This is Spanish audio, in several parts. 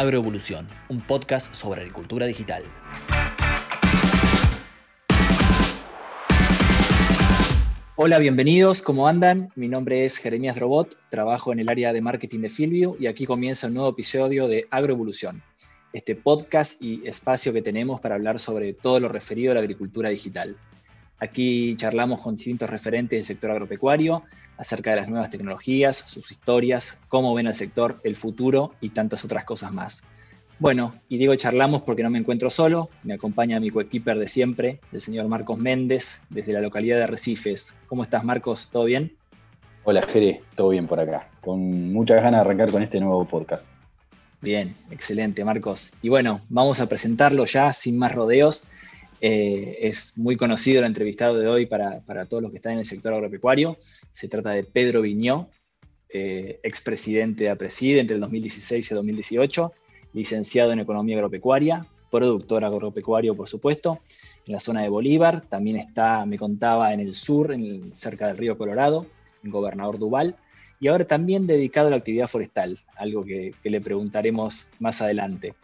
Agroevolución, un podcast sobre agricultura digital. Hola, bienvenidos, ¿cómo andan? Mi nombre es Jeremías Robot, trabajo en el área de marketing de Filvio y aquí comienza un nuevo episodio de Agroevolución, este podcast y espacio que tenemos para hablar sobre todo lo referido a la agricultura digital. Aquí charlamos con distintos referentes del sector agropecuario acerca de las nuevas tecnologías, sus historias, cómo ven el sector, el futuro y tantas otras cosas más. Bueno, y digo charlamos porque no me encuentro solo, me acompaña mi coequiper de siempre, el señor Marcos Méndez, desde la localidad de Arrecifes. ¿Cómo estás, Marcos? ¿Todo bien? Hola, Jere, todo bien por acá, con muchas ganas de arrancar con este nuevo podcast. Bien, excelente, Marcos. Y bueno, vamos a presentarlo ya sin más rodeos. Eh, es muy conocido el entrevistado de hoy para, todos los que están en el sector agropecuario. Se trata de Pedro Viñó, eh, expresidente de APRESID entre el 2016 y 2018 licenciado en Economía Agropecuaria, productor agropecuario, por supuesto, en la zona de Bolívar. También está, me contaba, en el sur, cerca del río Colorado, en Gobernador Duval. Y ahora también dedicado a la actividad forestal, algo que, le preguntaremos más adelante.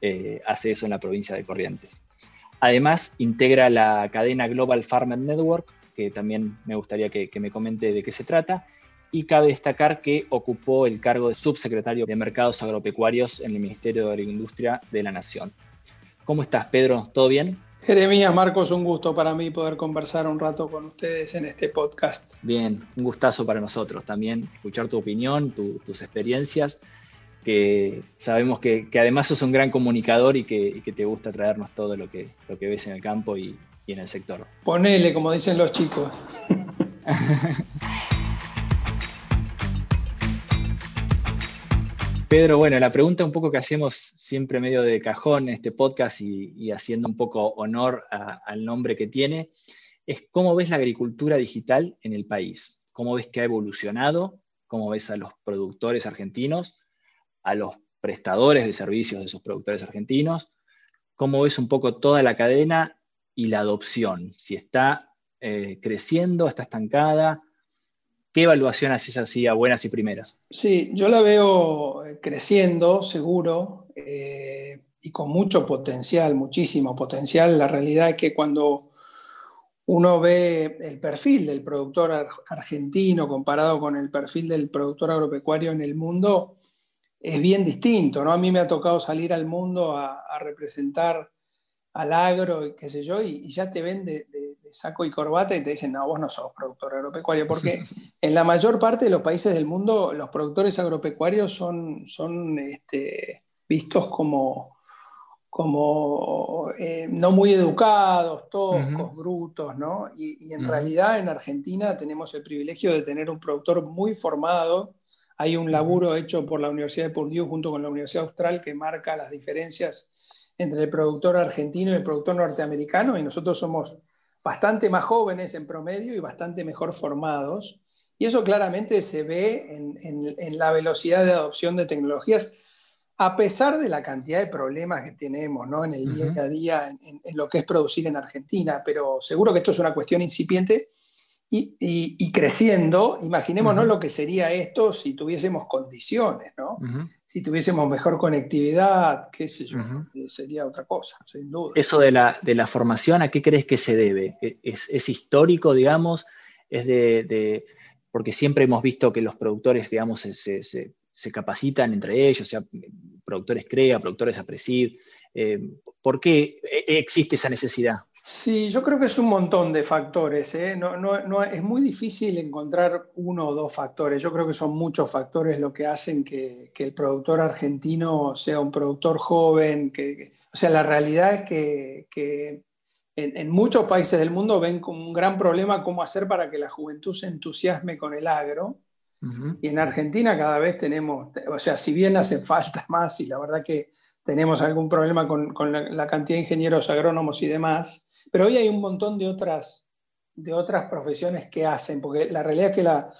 Eh, hace eso en la provincia de Corrientes. Además, integra la cadena Global Farmer Network, que también me gustaría que me comente de qué se trata, y cabe destacar que ocupó el cargo de subsecretario de Mercados Agropecuarios en el Ministerio de Agroindustria de la Nación. ¿Cómo estás, Pedro? ¿Todo bien? Jeremías, Marcos, un gusto para mí poder conversar un rato con ustedes en este podcast. Bien, un gustazo para nosotros también escuchar tu opinión, tus experiencias, que sabemos que, además sos un gran comunicador y que, te gusta traernos todo lo que, lo que ves en el campo y, y en el sector. Ponele, como dicen los chicos. Pedro, bueno, la pregunta un poco que hacemos siempre medio de cajón en este podcast y, haciendo un poco honor al nombre que tiene, es cómo ves la agricultura digital en el país, cómo ves que ha evolucionado, cómo ves a los productores argentinos, a los prestadores de servicios de esos productores argentinos, cómo ves un poco toda la cadena y la adopción, si está eh, creciendo, está estancada, ¿Qué evaluación haces así a buenas y primeras? Sí, yo la veo eh, creciendo, seguro, eh, y con mucho potencial, muchísimo potencial. La realidad es que cuando uno ve el perfil del productor argentino comparado con el perfil del productor agropecuario en el mundo, es bien distinto. ¿no? A mí me ha tocado salir al mundo a, representar al agro, qué sé yo, y, ya te ven de saco y corbata y te dicen, no, vos no sos productor agropecuario, porque en la mayor parte de los países del mundo los productores agropecuarios son, son este, vistos como, como eh, no muy educados, toscos, brutos, ¿no? Y, en realidad en Argentina tenemos el privilegio de tener un productor muy formado. Hay un laburo hecho por la Universidad de Purdue junto con la Universidad Austral que marca las diferencias entre el productor argentino y el productor norteamericano, y nosotros somos bastante más jóvenes en promedio y bastante mejor formados. Y eso claramente se ve en, la velocidad de adopción de tecnologías, a pesar de la cantidad de problemas que tenemos ¿no? en el día a día en, lo que es producir en Argentina. Pero seguro que esto es una cuestión incipiente y, creciendo, imaginémonos lo que sería esto si tuviésemos condiciones, ¿no? Si tuviésemos mejor conectividad, qué sé yo, eh, sería otra cosa, sin duda. Eso de la, de la formación, ¿a qué crees que se debe? ¿E, ¿Es, histórico, digamos? ¿Es de, porque siempre hemos visto que los productores, digamos, se, se, capacitan entre ellos, sea, productores CREA, productores APRESID. Eh, ¿Por qué e, existe esa necesidad? Sí, yo creo que es un montón de factores. ¿eh? No, es muy difícil encontrar uno o dos factores. Yo creo que son muchos factores lo que hacen que, el productor argentino sea un productor joven. Que, o sea, la realidad es que, en, muchos países del mundo ven como un gran problema cómo hacer para que la juventud se entusiasme con el agro. Y en Argentina cada vez tenemos, o sea, si bien hace falta más y la verdad que tenemos algún problema con, la cantidad de ingenieros agrónomos y demás, pero hoy hay un montón de otras, de otras profesiones que hacen, porque la realidad es que la,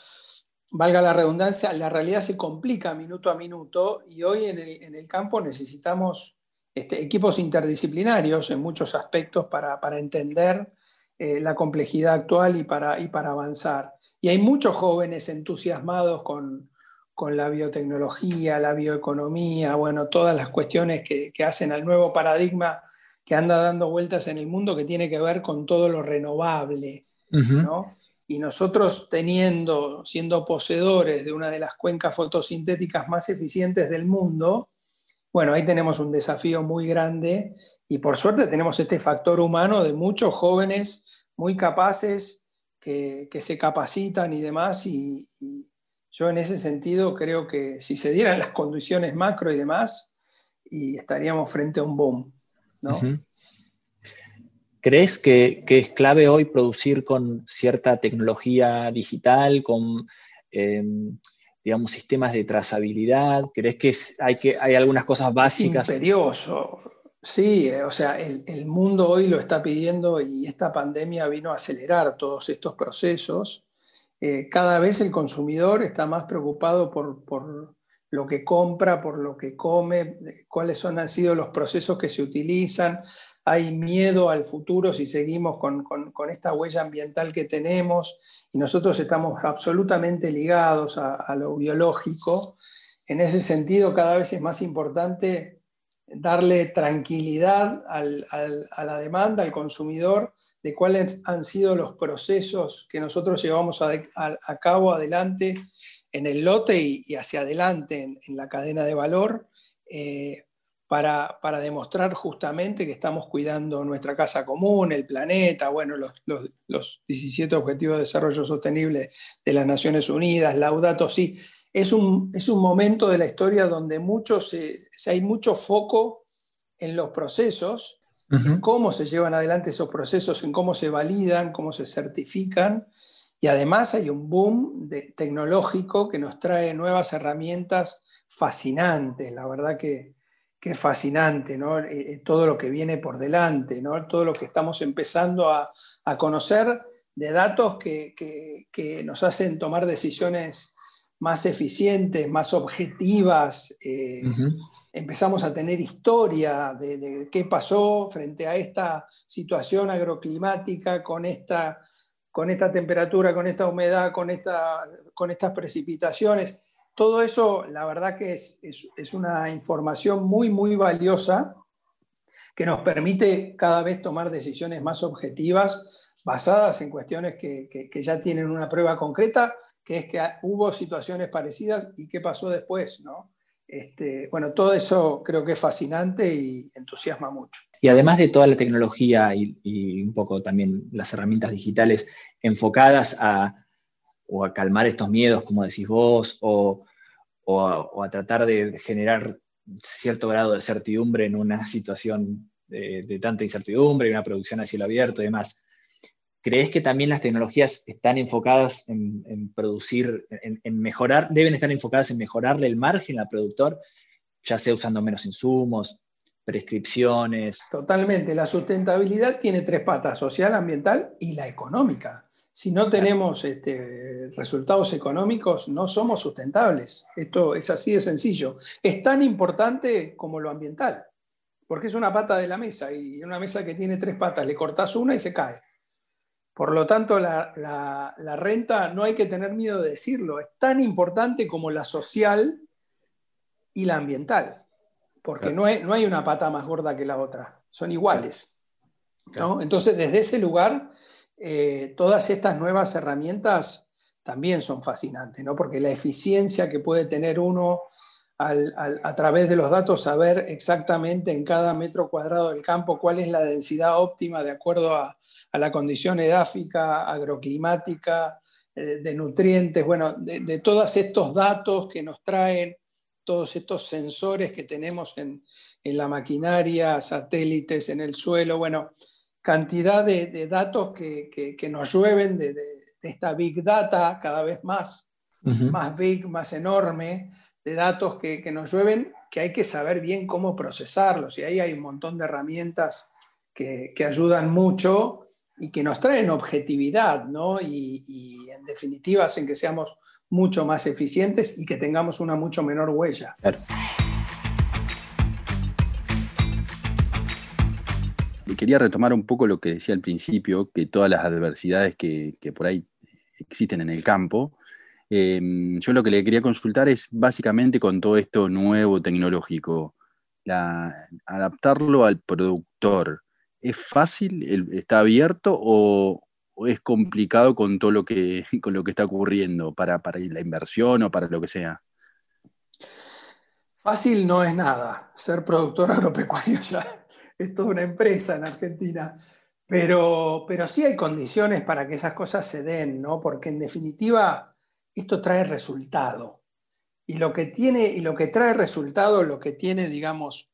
valga la redundancia, la realidad se complica minuto a minuto y hoy en el, campo necesitamos este, equipos interdisciplinarios en muchos aspectos para, entender eh, la complejidad actual y para, y para avanzar. Y hay muchos jóvenes entusiasmados con, con la biotecnología, la bioeconomía, bueno, todas las cuestiones que, hacen al nuevo paradigma que anda dando vueltas en el mundo que tiene que ver con todo lo renovable, ¿no? Y nosotros teniendo, siendo poseedores de una de las cuencas fotosintéticas más eficientes del mundo, bueno, ahí tenemos un desafío muy grande y por suerte tenemos este factor humano de muchos jóvenes muy capaces que, se capacitan y demás y, yo en ese sentido creo que si se dieran las condiciones macro y demás, y estaríamos frente a un boom. ¿Crees que, es clave hoy producir con cierta tecnología digital, con em, digamos, sistemas de trazabilidad? ¿Crees que, hay, que hay algunas cosas básicas? Es imperioso. Sí, eh, o sea, el, mundo hoy lo está pidiendo y esta pandemia vino a acelerar todos estos procesos. Eh, cada vez el consumidor está más preocupado por, por, lo que compra, por lo que come, cuáles son, han sido los procesos que se utilizan. Hay miedo al futuro si seguimos con, esta huella ambiental que tenemos y nosotros estamos absolutamente ligados a, lo biológico. En ese sentido, cada vez es más importante darle tranquilidad a la demanda, al consumidor, de cuáles han sido los procesos que nosotros llevamos a, cabo adelante en el lote y, hacia adelante en, la cadena de valor eh, para, demostrar justamente que estamos cuidando nuestra casa común, el planeta, bueno, los, 17 Objetivos de Desarrollo Sostenible de las Naciones Unidas, Laudato Si. Es un, es un momento de la historia donde hay mucho foco en los procesos en cómo se llevan adelante esos procesos, en cómo se validan, cómo se certifican. Y además hay un boom tecnológico que nos trae nuevas herramientas fascinantes, la verdad que, es fascinante, ¿no? Eh, eh, todo lo que viene por delante, ¿no? todo lo que estamos empezando a, conocer de datos que, nos hacen tomar decisiones más eficientes, más objetivas. Eh, empezamos a tener historia de, qué pasó frente a esta situación agroclimática, con esta, con esta temperatura, con esta humedad, con, esta, con estas precipitaciones. Todo eso, la verdad que es, una información muy, muy valiosa que nos permite cada vez tomar decisiones más objetivas basadas en cuestiones que, que, ya tienen una prueba concreta, que es que hubo situaciones parecidas y qué pasó después, ¿no? Este, bueno, todo eso creo que es fascinante y entusiasma mucho. Y además de toda la tecnología y, un poco también las herramientas digitales enfocadas a, o a calmar estos miedos, como decís vos, o, a, tratar de generar cierto grado de certidumbre en una situación de, de tanta incertidumbre una producción a cielo abierto y demás. ¿Crees que también las tecnologías están enfocadas en, producir, en, mejorar, deben estar enfocadas en mejorarle el margen al productor, ya sea usando menos insumos, prescripciones? Totalmente. La sustentabilidad tiene tres patas, social, ambiental y la económica. Si no tenemos este, resultados económicos, no somos sustentables. Esto es así de sencillo. Es tan importante como lo ambiental, porque es una pata de la mesa y una mesa que tiene tres patas, le cortas una y se cae. Por lo tanto, la, renta no hay que tener miedo de decirlo, es tan importante como la social y la ambiental, porque no, hay, no hay una pata más gorda que la otra, son iguales. Entonces, desde ese lugar, eh, todas estas nuevas herramientas también son fascinantes, ¿no? porque la eficiencia que puede tener uno a través de los datos saber exactamente en cada metro cuadrado del campo cuál es la densidad óptima de acuerdo a, la condición edáfica, agroclimática, eh, de nutrientes, bueno, de, todos estos datos que nos traen, todos estos sensores que tenemos en, la maquinaria, satélites en el suelo, bueno, cantidad de, datos que, nos llueven de, esta big data cada vez más, más big, más enorme, de datos que, nos llueven, que hay que saber bien cómo procesarlos. Y ahí hay un montón de herramientas que, ayudan mucho y que nos traen objetividad, ¿no? Y, en definitiva hacen que seamos mucho más eficientes y que tengamos una mucho menor huella. Quería retomar un poco lo que decía al principio, que todas las adversidades que, que por ahí existen en el campo, Em, yo lo que le quería consultar es básicamente con todo esto nuevo tecnológico, adaptarlo al productor. ¿Es fácil? ¿Está abierto o, es complicado con todo lo que, con lo que está ocurriendo para, la inversión o para lo que sea? Fácil no es nada. Ser productor agropecuario ya es toda una empresa en Argentina. Pero, pero sí hay condiciones para que esas cosas se den, ¿no? Porque en definitiva esto trae resultado. Y lo que tiene, y lo que trae resultado, lo que tiene, digamos,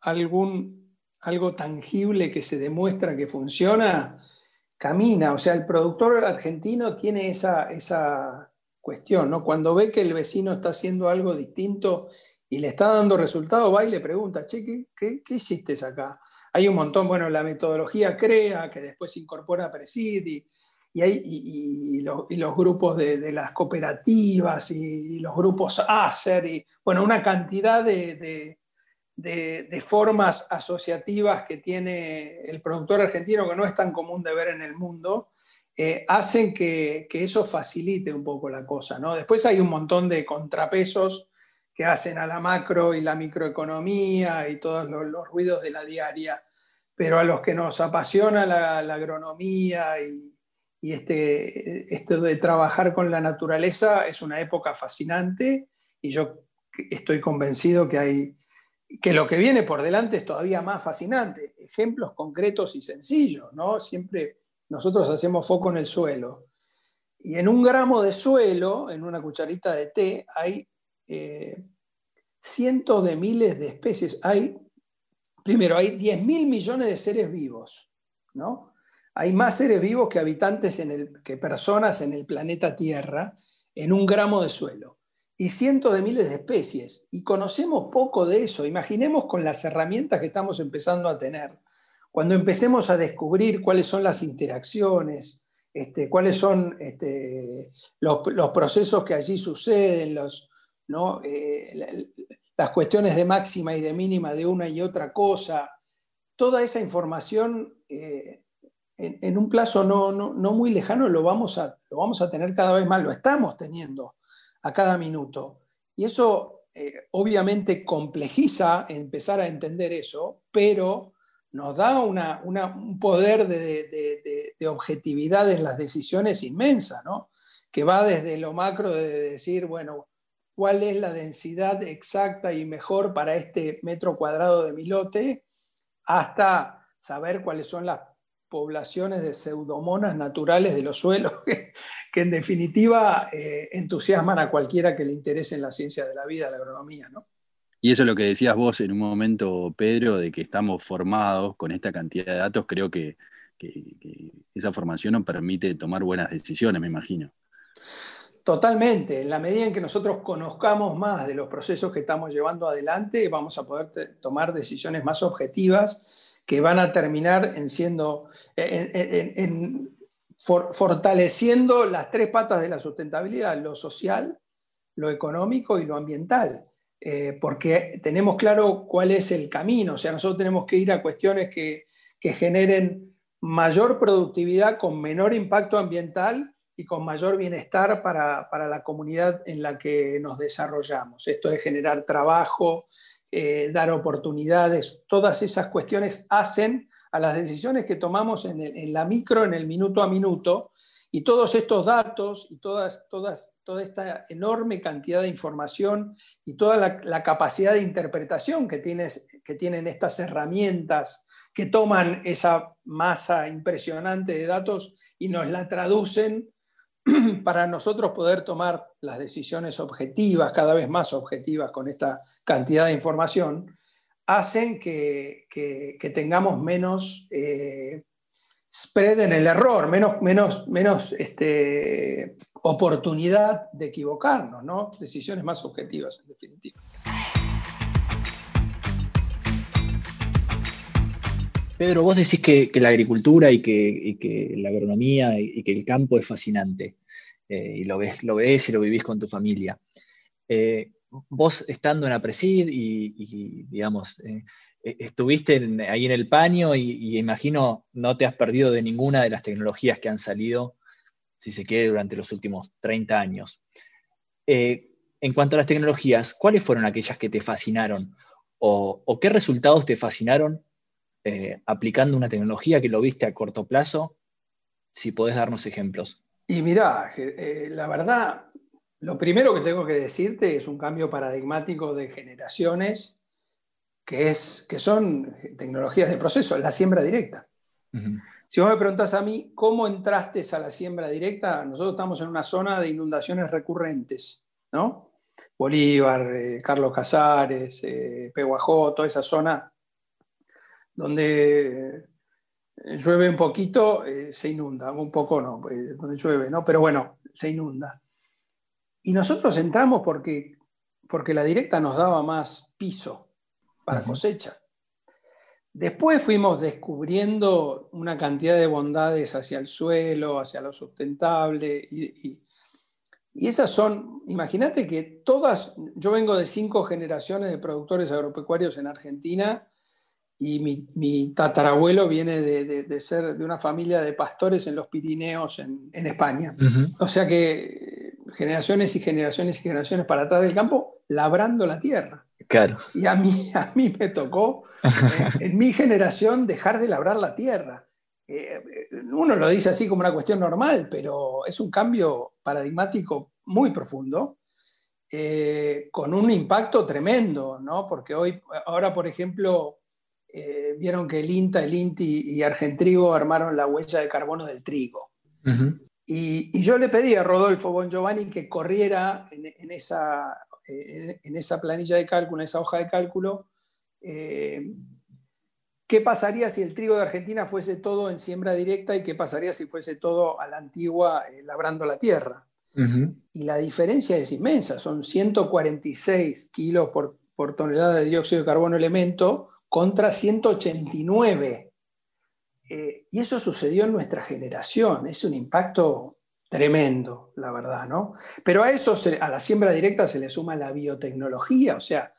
algún, algo tangible que se demuestra que funciona, camina. O sea, el productor argentino tiene esa, esa cuestión, ¿no? Cuando ve que el vecino está haciendo algo distinto y le está dando resultado, va y le pregunta, che, ¿qué, qué, hiciste acá? Hay un montón, bueno, la metodología CREA, que después incorpora Presid y, hay, los grupos de, las cooperativas y, los grupos ACER, y bueno, una cantidad de, de, formas asociativas que tiene el productor argentino, que no es tan común de ver en el mundo, eh, hacen que, que, eso facilite un poco la cosa. ¿no? Después hay un montón de contrapesos que hacen a la macro y la microeconomía y todos los, ruidos de la diaria, pero a los que nos apasiona la, agronomía y, y este, esto de trabajar con la naturaleza es una época fascinante y yo estoy convencido que, hay, que lo que viene por delante es todavía más fascinante. Ejemplos concretos y sencillos, ¿no? Siempre nosotros hacemos foco en el suelo. Y en un gramo de suelo, en una cucharita de té, hay eh, cientos de miles de especies. Hay, primero, hay 10 mil millones de seres vivos, ¿no? Hay más seres vivos que habitantes, en el, que personas en el planeta Tierra, en un gramo de suelo. Y cientos de miles de especies. Y conocemos poco de eso. Imaginemos con las herramientas que estamos empezando a tener. Cuando empecemos a descubrir cuáles son las interacciones, este, cuáles son este, los, procesos que allí suceden. Eh, las cuestiones de máxima y de mínima de una y otra cosa, toda esa información eh, en, un plazo no, muy lejano lo vamos, a, lo vamos a tener cada vez más, lo estamos teniendo a cada minuto. Y eso eh, obviamente complejiza empezar a entender eso, pero nos da un poder de, de, objetividad en las decisiones inmensa, ¿no? que va desde lo macro de decir, bueno, cuál es la densidad exacta y mejor para este metro cuadrado de milote, hasta saber cuáles son las poblaciones de pseudomonas naturales de los suelos, que, en definitiva eh, entusiasman a cualquiera que le interese en la ciencia de la vida, la agronomía. ¿no? Y eso es lo que decías vos en un momento, Pedro, de que estamos formados con esta cantidad de datos, creo que esa formación nos permite tomar buenas decisiones, me imagino. Totalmente. En la medida en que nosotros conozcamos más de los procesos que estamos llevando adelante, vamos a poder tomar decisiones más objetivas que van a terminar en siendo, en, fortaleciendo las tres patas de la sustentabilidad, lo social, lo económico y lo ambiental. Eh, porque tenemos claro cuál es el camino, o sea, nosotros tenemos que ir a cuestiones que, que generen mayor productividad con menor impacto ambiental y con mayor bienestar para, la comunidad en la que nos desarrollamos. Esto es generar trabajo, eh, dar oportunidades, todas esas cuestiones hacen a las decisiones que tomamos en, la micro, en el minuto a minuto, y todos estos datos y todas, todas, toda esta enorme cantidad de información y toda la, capacidad de interpretación que, tienes, que tienen estas herramientas que toman esa masa impresionante de datos y nos la traducen para nosotros poder tomar las decisiones objetivas, cada vez más objetivas con esta cantidad de información, hacen que, tengamos menos eh, spread en el error, menos, menos, menos este, oportunidad de equivocarnos, ¿no? decisiones más objetivas en definitiva. Pedro, vos decís que, la agricultura y que, la agronomía y, que el campo es fascinante, eh, y lo ves, lo ves y lo vivís con tu familia. Eh, vos estando en Apresid y, y digamos, eh, estuviste ahí en el paño y, imagino no te has perdido de ninguna de las tecnologías que han salido, si se quiere, durante los últimos 30 años. en cuanto a las tecnologías, ¿cuáles fueron aquellas que te fascinaron? ¿O, qué resultados te fascinaron eh, aplicando una tecnología que lo viste a corto plazo? Si podés darnos ejemplos. Y mira, eh, la verdad, lo primero que tengo que decirte es un cambio paradigmático de generaciones, que, es, que son tecnologías de proceso, la siembra directa. Si vos me preguntás a mí, ¿cómo entraste a la siembra directa? Nosotros estamos en una zona de inundaciones recurrentes, ¿no? Bolívar, eh, Carlos Casares, eh, Peguajó, toda esa zona donde eh, llueve un poquito, se inunda, un poco no, donde llueve, ¿no? Pero bueno, se inunda. Y nosotros entramos porque, porque la directa nos daba más piso para cosecha. Después fuimos descubriendo una cantidad de bondades hacia el suelo, hacia lo sustentable, y, esas son, imagínate que todas, yo vengo de cinco generaciones de productores agropecuarios en Argentina, y mi, tatarabuelo viene de, ser de una familia de pastores en los Pirineos, en, España. O sea que generaciones y generaciones y generaciones para atrás del campo, labrando la tierra. Claro. Y a mí, a mí me tocó, eh, en, mi generación, dejar de labrar la tierra. Eh, uno lo dice así como una cuestión normal, pero es un cambio paradigmático muy profundo, eh, con un impacto tremendo, ¿no? Porque hoy, ahora, por ejemplo, vieron que el INTA, el INTI y Argentrigo armaron la huella de carbono del trigo. y, yo le pedí a Rodolfo Bon Giovanni que corriera en esa en esa planilla de cálculo, en esa hoja de cálculo, eh, qué pasaría si el trigo de Argentina fuese todo en siembra directa y qué pasaría si fuese todo a la antigua eh, labrando la tierra. Y la diferencia es inmensa, son 146 kilos por, por, tonelada de dióxido de carbono elemento contra 189. Eh, y eso sucedió en nuestra generación, es un impacto Tremendo, la verdad, ¿no? Pero a eso, a la siembra directa se le suma la biotecnología, o sea,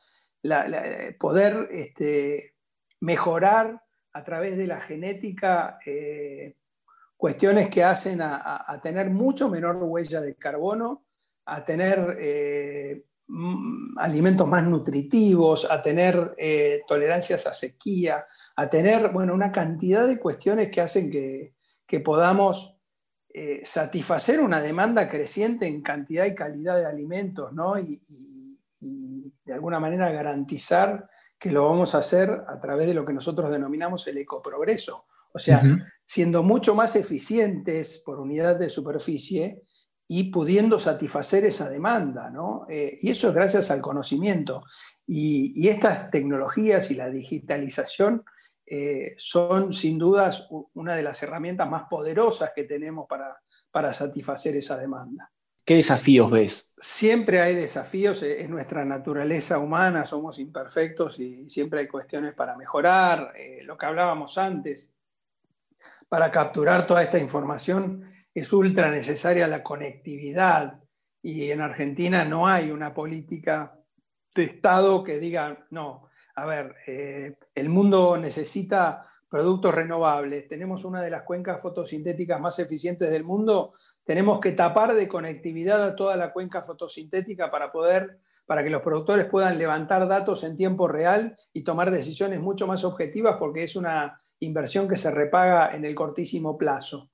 poder este, mejorar a través de la genética eh, cuestiones que hacen a, tener mucho menor huella de carbono, a tener eh, alimentos más nutritivos, a tener eh, tolerancias a sequía, a tener, bueno, una cantidad de cuestiones que hacen que, que podamos eh, satisfacer una demanda creciente en cantidad y calidad de alimentos, ¿no? Y, de alguna manera garantizar que lo vamos a hacer a través de lo que nosotros denominamos el ecoprogreso. O sea, siendo mucho más eficientes por unidad de superficie y pudiendo satisfacer esa demanda, ¿no? Eh, y eso es gracias al conocimiento. y estas tecnologías y la digitalización eh, son sin dudas una de las herramientas más poderosas que tenemos para, para satisfacer esa demanda. ¿Qué desafíos ves? Siempre hay desafíos, es nuestra naturaleza humana, somos imperfectos y siempre hay cuestiones para mejorar. Eh, lo que hablábamos antes, para capturar toda esta información es ultra necesaria la conectividad y en Argentina no hay una política de Estado que diga, no, a ver, eh, el mundo necesita productos renovables, tenemos una de las cuencas fotosintéticas más eficientes del mundo, tenemos que tapar de conectividad a toda la cuenca fotosintética para poder para que los productores puedan levantar datos en tiempo real y tomar decisiones mucho más objetivas porque es una inversión que se repaga en el cortísimo plazo.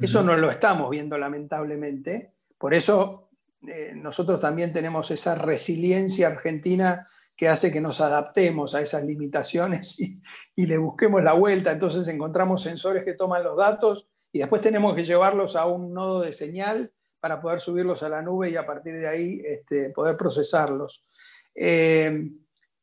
Eso no lo estamos viendo lamentablemente. Por eso eh, nosotros también tenemos esa resiliencia argentina que hace que nos adaptemos a esas limitaciones y, le busquemos la vuelta. Entonces encontramos sensores que toman los datos y después tenemos que llevarlos a un nodo de señal para poder subirlos a la nube y a partir de ahí este, poder procesarlos. Eh,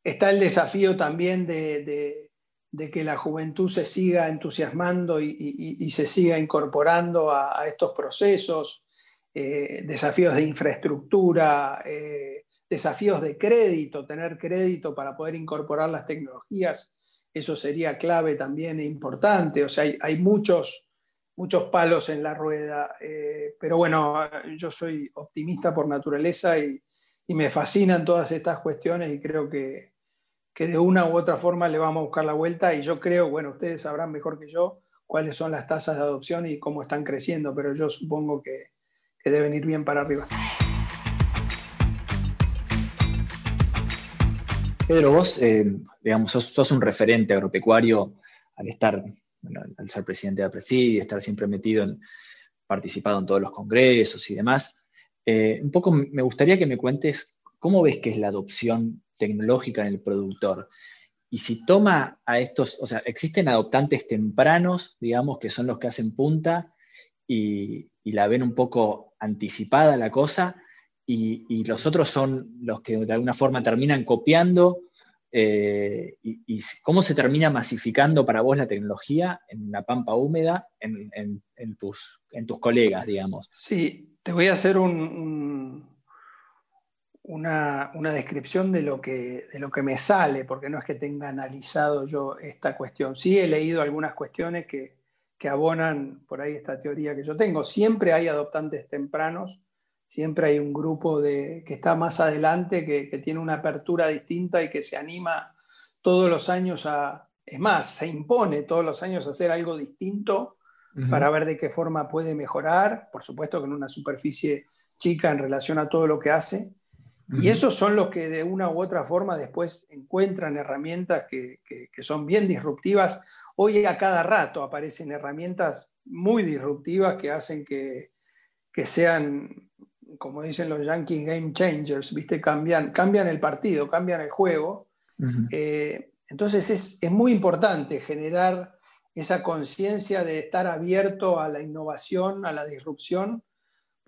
está el desafío también de, que la juventud se siga entusiasmando y, se siga incorporando a, estos procesos, eh, desafíos de infraestructura. Eh, desafíos de crédito, tener crédito para poder incorporar las tecnologías, eso sería clave también e importante. O sea, hay, muchos, muchos palos en la rueda, eh, pero bueno, yo soy optimista por naturaleza y, me fascinan todas estas cuestiones y creo que, que de una u otra forma le vamos a buscar la vuelta y yo creo, bueno, ustedes sabrán mejor que yo cuáles son las tasas de adopción y cómo están creciendo, pero yo supongo que, que deben ir bien para arriba. Pedro, vos, eh, digamos, sos, un referente agropecuario al estar, bueno, al ser presidente de Apresi, estar siempre metido en, participado en todos los congresos y demás. Eh, un poco me gustaría que me cuentes cómo ves que es la adopción tecnológica en el productor. Y si toma a estos, o sea, existen adoptantes tempranos, digamos, que son los que hacen punta y, la ven un poco anticipada la cosa, y, los otros son los que de alguna forma terminan copiando. Eh, y, cómo se termina masificando para vos la tecnología en la pampa húmeda, en, tus, en tus colegas, digamos? Sí, te voy a hacer un una, descripción de lo, que, de lo que me sale, porque no es que tenga analizado yo esta cuestión. Sí he leído algunas cuestiones que, abonan por ahí esta teoría que yo tengo. Siempre hay adoptantes tempranos, siempre hay un grupo de, que está más adelante, que, tiene una apertura distinta y que se anima todos los años a, es más, se impone todos los años a hacer algo distinto para ver de qué forma puede mejorar, por supuesto que en una superficie chica en relación a todo lo que hace, y esos son los que de una u otra forma después encuentran herramientas que, son bien disruptivas. Hoy a cada rato aparecen herramientas muy disruptivas que hacen que, sean, como dicen los Yankees, game changers, ¿viste? Cambian, cambian el partido, cambian el juego. Eh, entonces es, es muy importante generar esa conciencia de estar abierto a la innovación, a la disrupción,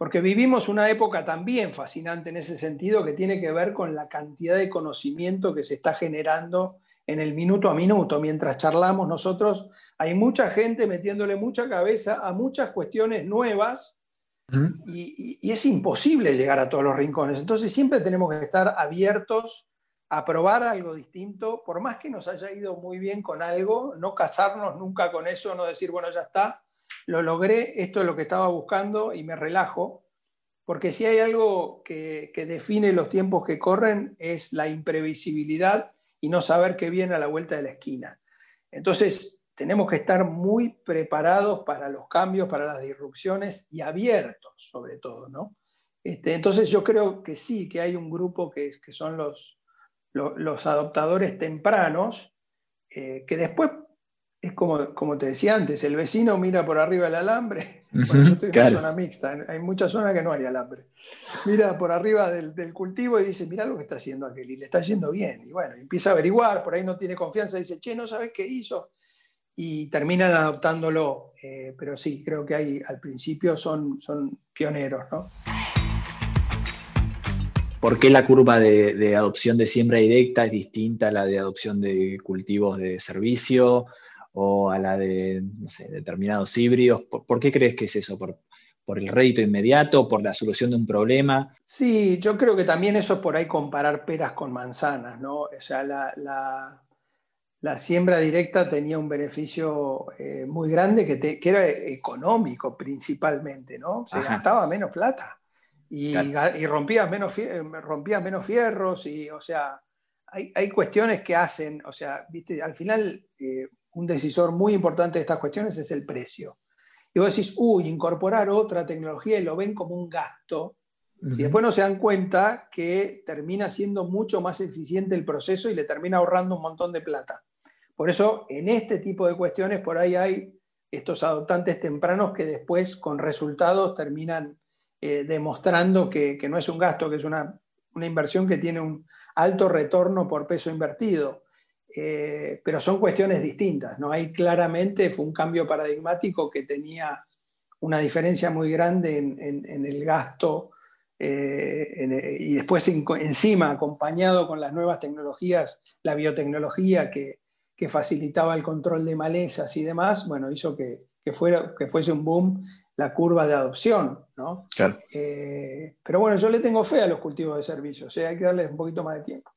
porque vivimos una época también fascinante en ese sentido que tiene que ver con la cantidad de conocimiento que se está generando en el minuto a minuto. Mientras charlamos nosotros, hay mucha gente metiéndole mucha cabeza a muchas cuestiones nuevas y, es imposible llegar a todos los rincones. Entonces siempre tenemos que estar abiertos a probar algo distinto, por más que nos haya ido muy bien con algo, no casarnos nunca con eso, no decir, bueno, ya está, lo logré, esto es lo que estaba buscando y me relajo, porque si hay algo que, define los tiempos que corren es la imprevisibilidad y no saber qué viene a la vuelta de la esquina. Entonces, tenemos que estar muy preparados para los cambios, para las disrupciones y abiertos, sobre todo, ¿no? Este, entonces, yo creo que sí, que hay un grupo que, que son los, los, adoptadores tempranos, eh, que después es como, como te decía antes, el vecino mira por arriba el alambre. Bueno, yo estoy en una zona mixta, hay muchas zonas que no hay alambre. Mira por arriba del, cultivo y dice, mira lo que está haciendo aquel, y le está yendo bien. Y bueno, empieza a averiguar, por ahí no tiene confianza, dice, che, no sabes qué hizo. Y terminan adoptándolo. Eh, pero sí, creo que hay, al principio son, son pioneros, ¿no? ¿Por qué la curva de, de adopción de siembra directa es distinta a la de adopción de cultivos de servicio? O a la de determinados híbridos? ¿Por, qué crees que es eso? ¿Por, ¿Por el rédito inmediato? ¿Por la solución de un problema? Sí, yo creo que también eso es por ahí comparar peras con manzanas, ¿no? O sea, la, siembra directa tenía un beneficio eh, muy grande que, era económico principalmente, ¿no? Se gastaba menos plata y, rompía menos, rompía menos fierros y, o sea, hay, cuestiones que hacen, o sea, viste, al final eh, un decisor muy importante de estas cuestiones es el precio. Y vos decís, uy, incorporar otra tecnología y lo ven como un gasto. Y después no se dan cuenta que termina siendo mucho más eficiente el proceso y le termina ahorrando un montón de plata. Por eso, en este tipo de cuestiones, por ahí hay estos adoptantes tempranos que después, con resultados, terminan eh, demostrando que, no es un gasto, que es una, una inversión que tiene un alto retorno por peso invertido. Eh, pero son cuestiones distintas. ¿no? Hay claramente fue un cambio paradigmático que tenía una diferencia muy grande en, el gasto eh, y después encima acompañado con las nuevas tecnologías, la biotecnología que, facilitaba el control de malezas y demás, bueno, hizo que, fuera, que fuese un boom la curva de adopción. ¿no? Eh, pero bueno, yo le tengo fe a los cultivos de servicios, hay que darles un poquito más de tiempo.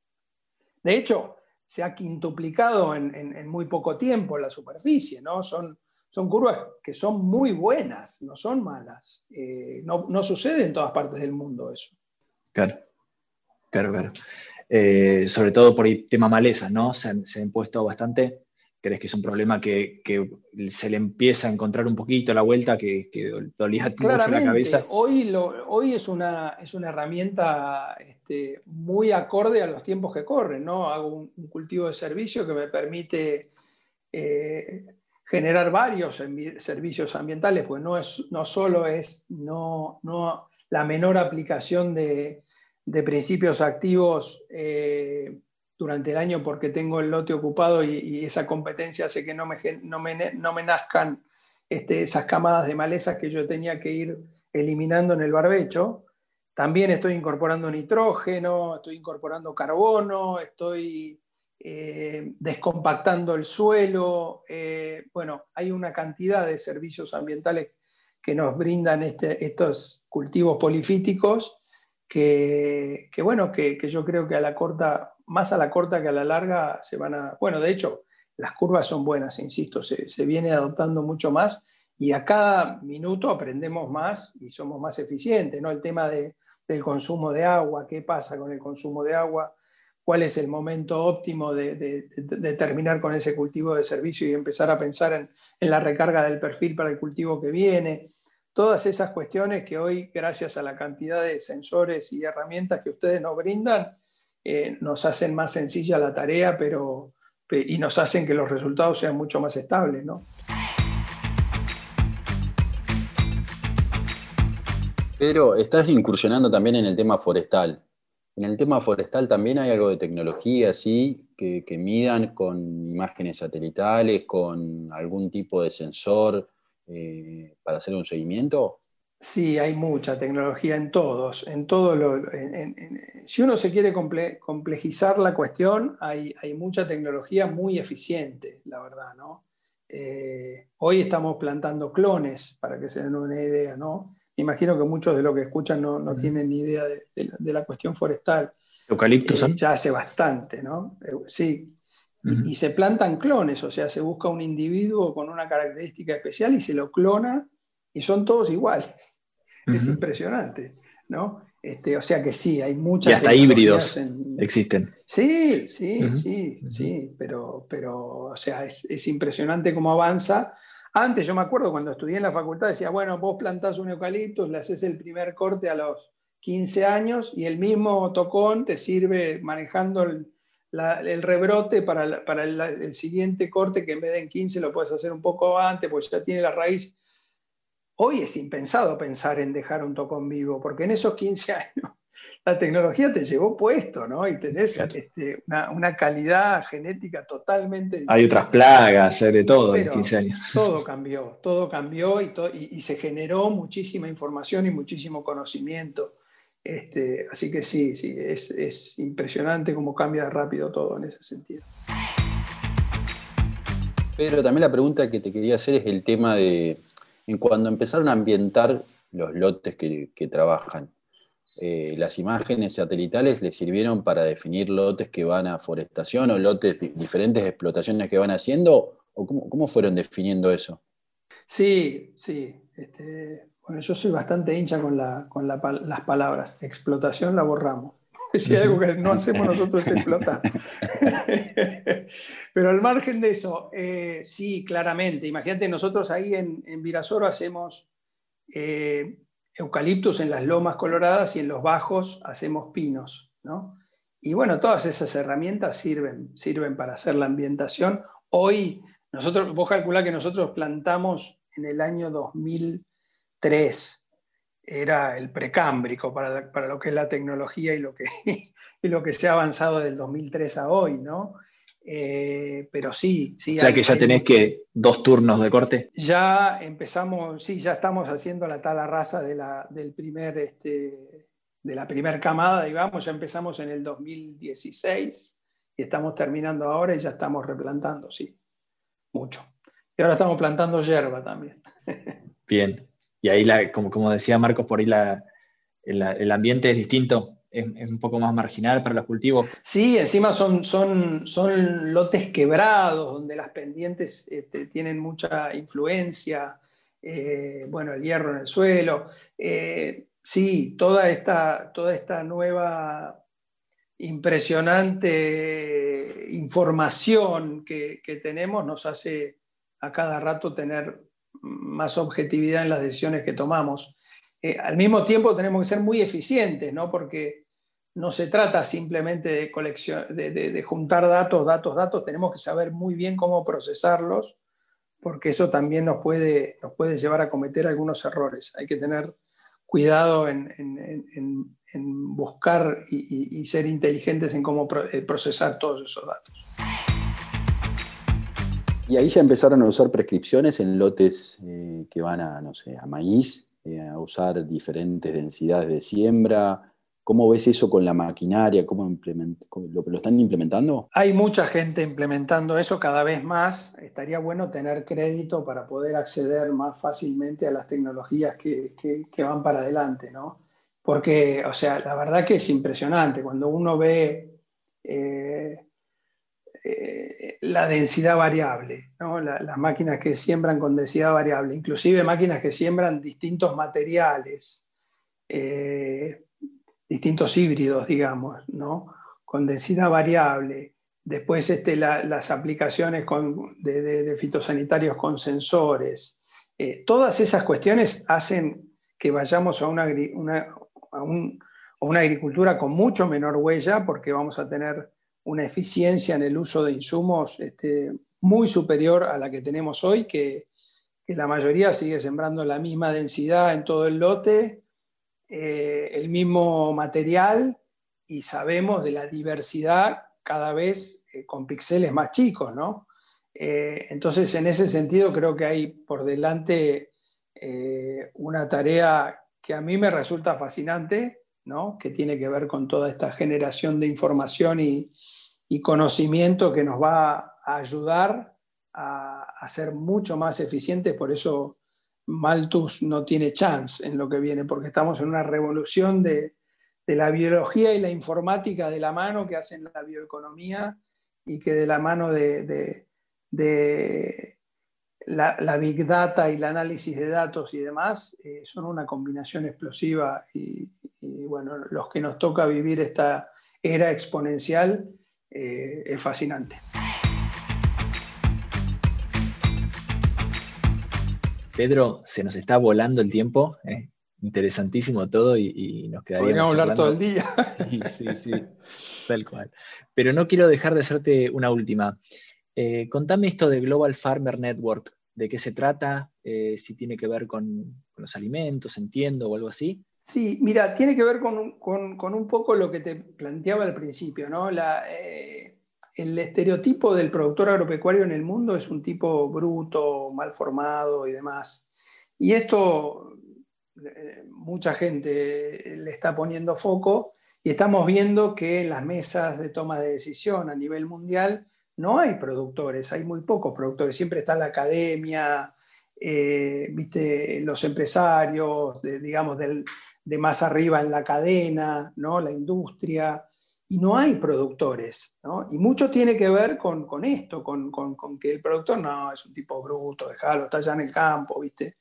De hecho, se ha quintuplicado en, muy poco tiempo la superficie, ¿no? Son, son curvas que son muy buenas, no son malas. Eh, no, sucede en todas partes del mundo eso. Claro, claro, claro. Eh, sobre todo por el tema maleza, ¿no? Se, han, impuesto bastante ¿Crees que es un problema que, se le empieza a encontrar un poquito la vuelta, que, que dolía mucho la cabeza? Hoy, lo, hoy es, una, es una herramienta este, muy acorde a los tiempos que corren. ¿no? Hago un, cultivo de servicio que me permite eh, generar varios servicios ambientales, pues no, es, no solo es no, no la menor aplicación de, principios activos. Eh, durante el año porque tengo el lote ocupado y, esa competencia hace que no me, no me, nazcan este, esas camadas de malezas que yo tenía que ir eliminando en el barbecho. También estoy incorporando nitrógeno, estoy incorporando carbono, estoy eh, descompactando el suelo. Eh, bueno, hay una cantidad de servicios ambientales que nos brindan este, estos cultivos polifíticos que, bueno, que, yo creo que a la corta más a la corta que a la larga se van a... Bueno, de hecho, las curvas son buenas, insisto, se, viene adoptando mucho más y a cada minuto aprendemos más y somos más eficientes, ¿no? El tema del consumo de agua, qué pasa con el consumo de agua, cuál es el momento óptimo de, terminar con ese cultivo de servicio y empezar a pensar en, en, la recarga del perfil para el cultivo que viene. Todas esas cuestiones que hoy, gracias a la cantidad de sensores y herramientas que ustedes nos brindan, eh, nos hacen más sencilla la tarea, pero, y nos hacen que los resultados sean mucho más estables. ¿no? Pero estás incursionando también en el tema forestal. En el tema forestal también hay algo de tecnología, ¿sí? Que, que midan con imágenes satelitales, con algún tipo de sensor eh, para hacer un seguimiento. Sí, hay mucha tecnología en todos, en todo si uno se quiere complejizar la cuestión, hay, mucha tecnología muy eficiente, la verdad, ¿no? Eh, hoy estamos plantando clones, para que se den una idea, ¿no? Me imagino que muchos de los que escuchan no, tienen ni idea de, la cuestión forestal. Eucaliptos. Eh, ya hace bastante, ¿no? Eh, sí. y se plantan clones, o sea, se busca un individuo con una característica especial y se lo clona y son todos iguales. Es impresionante, ¿no? Este, o sea que sí, hay muchas. Y hasta híbridos existen. Sí, sí, sí, sí, pero, pero, o sea, es, impresionante cómo avanza. Antes, yo me acuerdo cuando estudié en la facultad, decía, bueno, vos plantás un eucalipto, le haces el primer corte a los 15 años y el mismo tocón te sirve manejando el, rebrote para, para el, el, siguiente corte que en vez de en 15 lo puedes hacer un poco antes, pues ya tiene la raíz Hoy es impensado pensar en dejar un tocón vivo, porque en esos 15 años la tecnología te llevó puesto, ¿no? Y tenés este, una, calidad genética totalmente... Hay otras plagas, hay de todo en 15 años. Todo cambió, todo cambió y, se generó muchísima información y muchísimo conocimiento. Este, así que sí, sí, es, es impresionante cómo cambia rápido todo en ese sentido. Pero también la pregunta que te quería hacer es el tema de, en cuando empezaron a ambientar los lotes que, trabajan, eh, las imágenes satelitales les sirvieron para definir lotes que van a forestación o lotes, diferentes explotaciones que van haciendo, o cómo, fueron definiendo eso? Sí, sí. Este, bueno, yo soy bastante hincha con, las palabras. Explotación la borramos. Si hay algo que no hacemos nosotros es explotar. Pero al margen de eso, eh, sí, claramente. Imagínate, nosotros ahí en, en Virasoro hacemos eh, eucaliptus en las lomas coloradas y en los bajos hacemos pinos. ¿no? Y bueno, todas esas herramientas sirven, sirven para hacer la ambientación. Hoy, nosotros, vos calculás que nosotros plantamos en el año 2003 era el precámbrico para, para, lo que es la tecnología y lo que, y lo que se ha avanzado del 2003 a hoy, ¿no? Eh, pero sí, sí. O sea que ya tenés que dos turnos de corte. Ya empezamos, sí, ya estamos haciendo la tala raza de la, del primer, este, de la primera camada, digamos, ya empezamos en el 2016 y estamos terminando ahora y ya estamos replantando, sí, mucho. Y ahora estamos plantando hierba también. Bien, y ahí, como, como decía Marcos, por ahí el, ambiente es distinto, es, un poco más marginal para los cultivos. Sí, encima son, son, son lotes quebrados, donde las pendientes este, tienen mucha influencia, eh, bueno, el hierro en el suelo. Eh, sí, toda esta, toda esta nueva impresionante información que, tenemos nos hace a cada rato tener más objetividad en las decisiones que tomamos. Eh, al mismo tiempo tenemos que ser muy eficientes, ¿no? porque no se trata simplemente de, colección, de, juntar datos, datos, datos, tenemos que saber muy bien cómo procesarlos, porque eso también nos puede, nos puede llevar a cometer algunos errores. Hay que tener cuidado en, buscar y, ser inteligentes en cómo eh, procesar todos esos datos. Y ahí ya empezaron a usar prescripciones en lotes eh, que van a, no sé, a maíz, eh, a usar diferentes densidades de siembra, ¿Cómo ves eso con la maquinaria? ¿Cómo lo, están implementando? Hay mucha gente implementando eso cada vez más. Estaría bueno tener crédito para poder acceder más fácilmente a las tecnologías que, van para adelante, ¿no? Porque, o sea, la verdad que es impresionante. Cuando uno ve eh, la densidad variable, las máquinas que siembran con densidad variable, inclusive máquinas que siembran distintos materiales. Eh, distintos híbridos, digamos, con densidad variable. Después este, las aplicaciones de, fitosanitarios con sensores. Eh, todas esas cuestiones hacen que vayamos a una agricultura con mucho menor huella porque vamos a tener una eficiencia en el uso de insumos este, muy superior a la que tenemos hoy, que, la mayoría sigue sembrando la misma densidad en todo el lote eh, el mismo material y sabemos de la diversidad cada vez eh, con píxeles más chicos, ¿no? Eh, entonces, en ese sentido, creo que hay por delante una tarea que a mí me resulta fascinante, ¿no? Que tiene que ver con toda esta generación de información y, conocimiento que nos va a ayudar a, a ser mucho más eficientes. Por eso Malthus no tiene chance en lo que viene, porque estamos en una revolución de, la biología y la informática de la mano que hacen la bioeconomía y que de la mano de, la, big data y el análisis de datos y demás eh, son una combinación explosiva y, bueno, los que nos toca vivir esta era exponencial eh, es fascinante. Pedro, se nos está volando el tiempo. ¿eh? interesantísimo todo y, nos quedaría. Podríamos hablar todo el día. Sí, sí, sí, tal cual. Pero no quiero dejar de hacerte una última. Eh, contame esto de Global Farmer Network, de qué se trata, eh, si tiene que ver con, los alimentos, entiendo, o algo así. Sí, mira, tiene que ver con, un poco lo que te planteaba al principio, ¿no? La, el estereotipo del productor agropecuario en el mundo es un tipo bruto, mal formado y demás. Y esto eh, mucha gente le está poniendo foco y estamos viendo que las mesas de toma de decisión a nivel mundial no hay productores, hay muy pocos productores. Siempre está la academia, eh, ¿viste? los empresarios, digamos, de más arriba en la cadena, ¿no? la industria y no hay productores. ¿no? Y mucho tiene que ver con, esto, con, que el productor no es un tipo bruto, déjalo, está allá en el campo, ¿viste?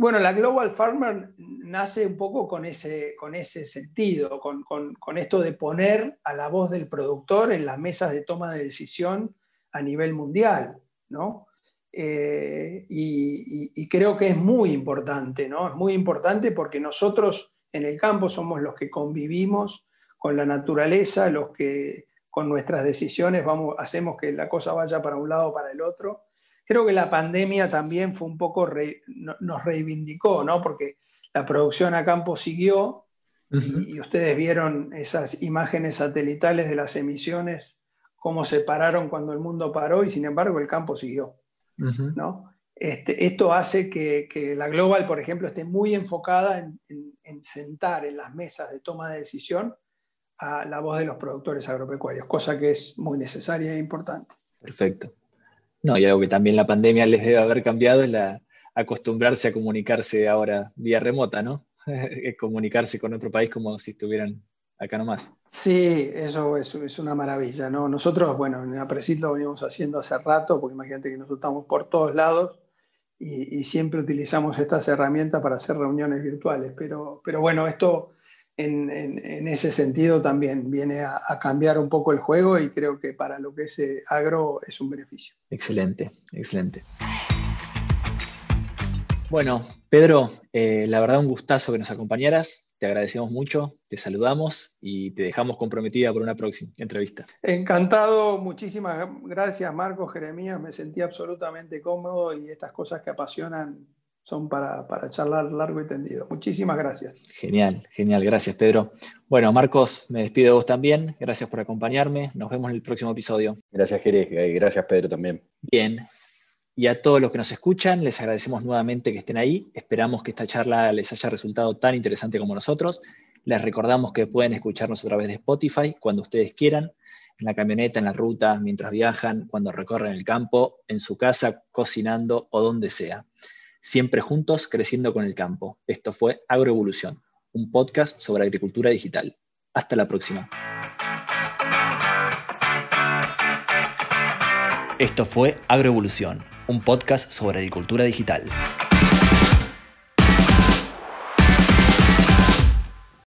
Bueno, la Global Farmer nace un poco con ese, con ese sentido, con, esto de poner a la voz del productor en las mesas de toma de decisión a nivel mundial, ¿no? Eh, y, y, creo que es muy importante, ¿no? Es muy importante porque nosotros en el campo somos los que convivimos con la naturaleza, los que con nuestras decisiones vamos, hacemos que la cosa vaya para un lado o para el otro. Creo que la pandemia también fue un poco, nos reivindicó, ¿no? porque la producción a campo siguió y, ustedes vieron esas imágenes satelitales de las emisiones, cómo se pararon cuando el mundo paró y sin embargo el campo siguió. ¿no? Este, esto hace que, que, la Global, por ejemplo, esté muy enfocada en, en sentar en las mesas de toma de decisión a la voz de los productores agropecuarios, cosa que es muy necesaria e importante. Perfecto. No, y algo que también la pandemia les debe haber cambiado es la acostumbrarse a comunicarse ahora vía remota, ¿no? comunicarse con otro país como si estuvieran acá nomás. Sí, eso es, una maravilla, ¿no? Nosotros, bueno, en Apresit lo venimos haciendo hace rato, porque imagínate que nosotros estamos por todos lados y, y, siempre utilizamos estas herramientas para hacer reuniones virtuales, pero, pero bueno, esto en, ese sentido también viene a, cambiar un poco el juego y creo que para lo que es eh, agro es un beneficio. Excelente, excelente. Bueno, Pedro, eh, la verdad un gustazo que nos acompañaras. Te agradecemos mucho, te saludamos y te dejamos comprometida por una próxima entrevista. Encantado, muchísimas gracias Marcos, Jeremías, me sentí absolutamente cómodo y estas cosas que apasionan son para, charlar largo y tendido. Muchísimas gracias. Genial, genial, gracias Pedro. Bueno, Marcos, me despido de vos también. Gracias por acompañarme. Nos vemos en el próximo episodio. Gracias, Jerez. Gracias, Pedro, también. Bien. Y a todos los que nos escuchan, les agradecemos nuevamente que estén ahí. Esperamos que esta charla les haya resultado tan interesante como nosotros. Les recordamos que pueden escucharnos a través de Spotify cuando ustedes quieran, en la camioneta, en la ruta, mientras viajan, cuando recorren el campo, en su casa, cocinando o donde sea siempre juntos creciendo con el campo. Esto fue Agroevolución, un podcast sobre agricultura digital. Hasta la próxima. Esto fue Agroevolución, un podcast sobre agricultura digital.